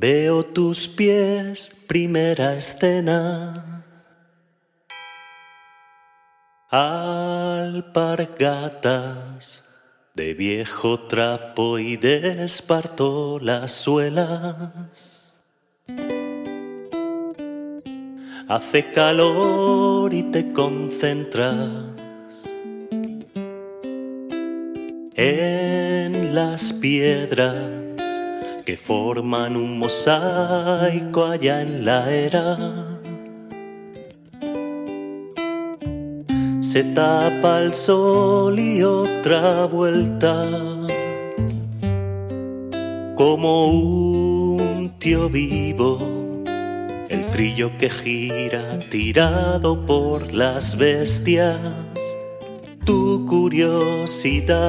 Veo tus pies, primera escena. Alpargatas de viejo trapo y de esparto las suelas. Hace calor y te concentras en las piedras que forman un mosaico allá en la era. Se tapa el sol y otra vuelta, como un tío vivo, el trillo que gira tirado por las bestias, tu curiosidad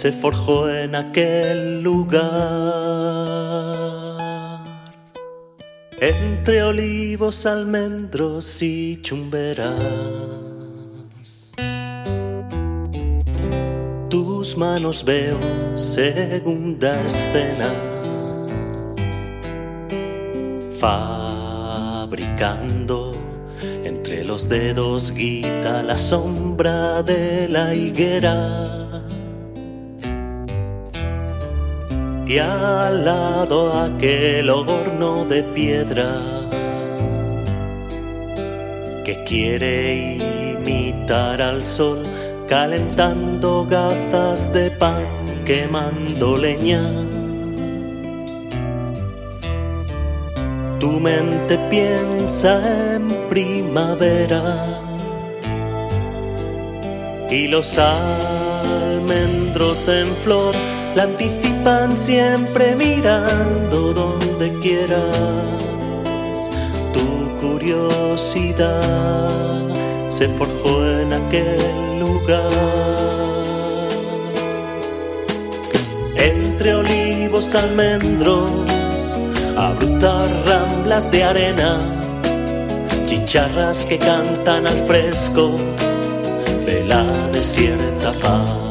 se forjó en aquel lugar. Entre olivos, almendros y chumberas. Tus manos veo, segunda escena. Fabricando entre los dedos guita la sombra de la higuera. Y al lado aquel horno de piedra que quiere imitar al sol calentando gazas de pan quemando leña. Tu mente piensa en primavera y los almendros en flor la anticipan siempre mirando donde quieras. Tu curiosidad se forjó en aquel lugar. Entre olivos, almendros, abruptas ramblas de arena, chicharras que cantan al fresco de la desierta paz.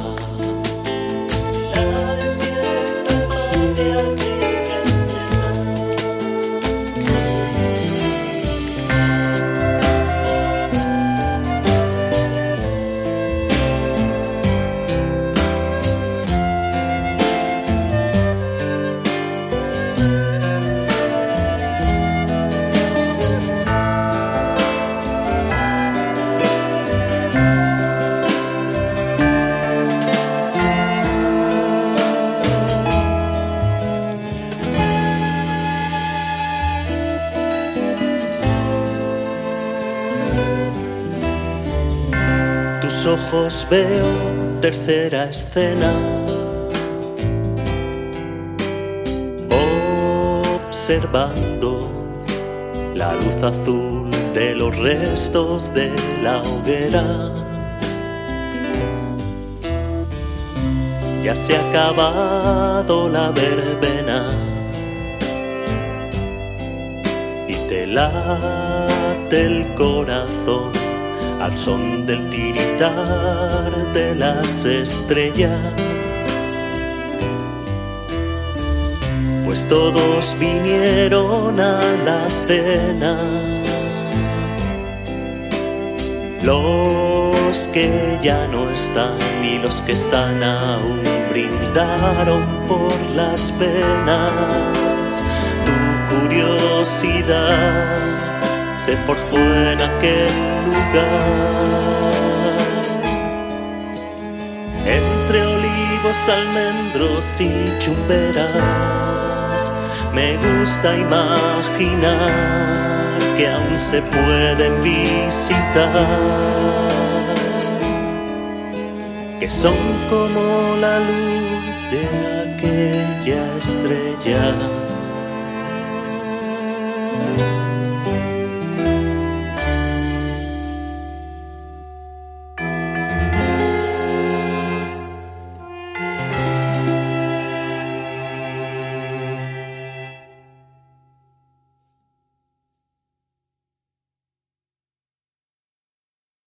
Ojos veo tercera escena. Observando la luz azul de los restos de la hoguera. Ya se ha acabado la verbena y te late el corazón al son del tiritar de las estrellas. Pues todos vinieron a la cena, los que ya no están y los que están aún brindaron por las penas. Tu curiosidad se forjó en aquel lugar. Entre olivos, almendros y chumberas, me gusta imaginar que aún se pueden visitar. Que son como la luz de aquella estrella